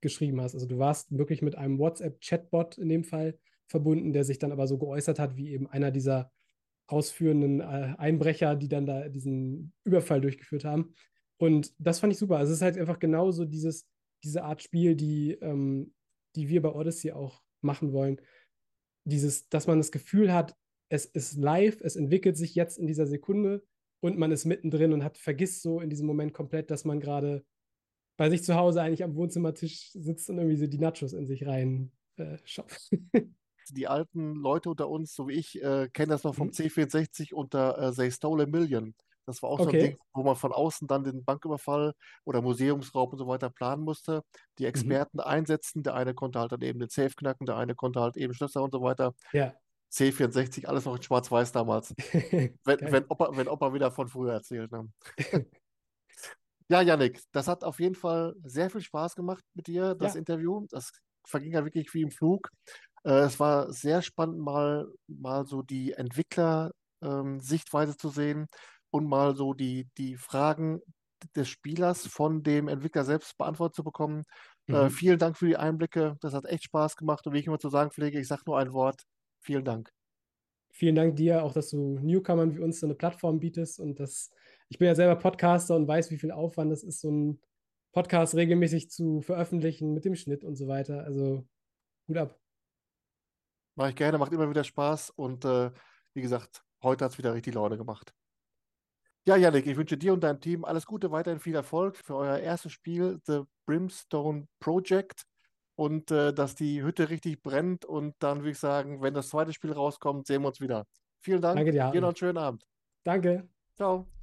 geschrieben hast. Also du warst wirklich mit einem WhatsApp-Chatbot in dem Fall verbunden, der sich dann aber so geäußert hat, wie eben einer dieser ausführenden äh, Einbrecher, die dann da diesen Überfall durchgeführt haben. Und das fand ich super. Also es ist halt einfach genauso dieses, diese Art Spiel, die, ähm, die wir bei Odyssey auch machen wollen. Dieses, dass man das Gefühl hat, es ist live, es entwickelt sich jetzt in dieser Sekunde und man ist mittendrin und hat vergisst so in diesem Moment komplett, dass man gerade bei sich zu Hause eigentlich am Wohnzimmertisch sitzt und irgendwie so die Nachos in sich rein äh, schafft. [laughs] die alten Leute unter uns, so wie ich, äh, kennen das noch vom mhm. C64 unter äh, They Stole a Million. Das war auch okay. so ein Ding, wo man von außen dann den Banküberfall oder Museumsraub und so weiter planen musste. Die mhm. Experten mhm. einsetzen. Der eine konnte halt dann eben den Safe knacken, der eine konnte halt eben Schlösser und so weiter. Ja. C64, alles noch in Schwarz-Weiß damals. [laughs] wenn, wenn, Opa, wenn Opa wieder von früher erzählt. Ne? [laughs] Ja, Yannick, das hat auf jeden Fall sehr viel Spaß gemacht mit dir, das ja. Interview. Das verging ja wirklich wie im Flug. Äh, es war sehr spannend, mal, mal so die Entwickler-Sichtweise ähm, zu sehen und mal so die, die Fragen des Spielers von dem Entwickler selbst beantwortet zu bekommen. Äh, Mhm. vielen Dank für die Einblicke. Das hat echt Spaß gemacht. Und wie ich immer zu sagen pflege, ich sage nur ein Wort. Vielen Dank. Vielen Dank dir auch, dass du Newcomern wie uns so eine Plattform bietest und das, ich bin ja selber Podcaster und weiß, wie viel Aufwand es ist, so einen Podcast regelmäßig zu veröffentlichen mit dem Schnitt und so weiter. Also Hut ab. Mache ich gerne, macht immer wieder Spaß. Und äh, wie gesagt, heute hat es wieder richtig Laune gemacht. Ja, Yannick, ich wünsche dir und deinem Team alles Gute, weiterhin viel Erfolg für euer erstes Spiel, The Brimstone Project. Und äh, dass die Hütte richtig brennt. Und dann würde ich sagen, wenn das zweite Spiel rauskommt, sehen wir uns wieder. Vielen Dank. Danke dir, Dir noch einen schönen Abend. Danke. Ciao.